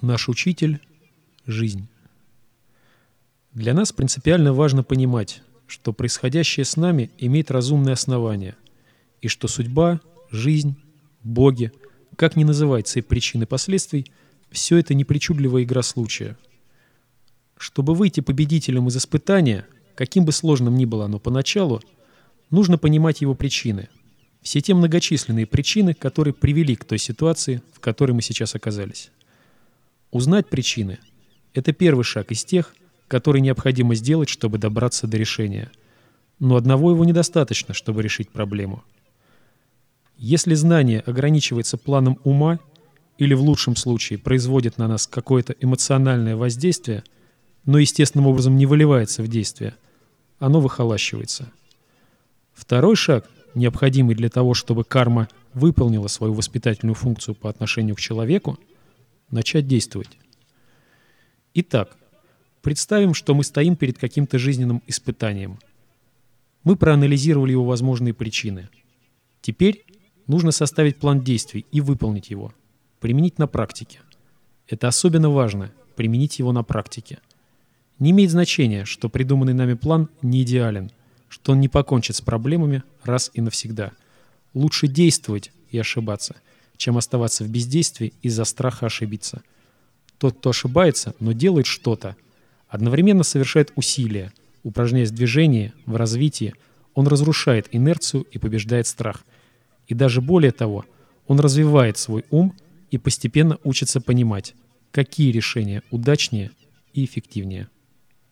Наш учитель – жизнь. Для нас принципиально важно понимать, что происходящее с нами имеет разумное основание, и что судьба, жизнь, боги, как ни называть и причины последствий, все это не причудливая игра случая. Чтобы выйти победителем из испытания, каким бы сложным ни было оно поначалу, нужно понимать его причины. Все те многочисленные причины, которые привели к той ситуации, в которой мы сейчас оказались. Узнать причины – это первый шаг из тех, который необходимо сделать, чтобы добраться до решения. Но одного его недостаточно, чтобы решить проблему. Если знание ограничивается планом ума или в лучшем случае производит на нас какое-то эмоциональное воздействие, но естественным образом не выливается в действие, оно выхолащивается. Второй шаг, необходимый для того, чтобы карма выполнила свою воспитательную функцию по отношению к человеку – начать действовать. Итак, представим, что мы стоим перед каким-то жизненным испытанием. Мы проанализировали его возможные причины. Теперь нужно составить план действий и выполнить его. Применить на практике. Это особенно важно – применить его на практике. Не имеет значения, что придуманный нами план не идеален, что он не покончит с проблемами раз и навсегда. Лучше действовать и ошибаться – чем оставаться в бездействии из-за страха ошибиться. Тот, кто ошибается, но делает что-то, одновременно совершает усилия, упражняясь в движении, в развитии, он разрушает инерцию и побеждает страх. И даже более того, он развивает свой ум и постепенно учится понимать, какие решения удачнее и эффективнее.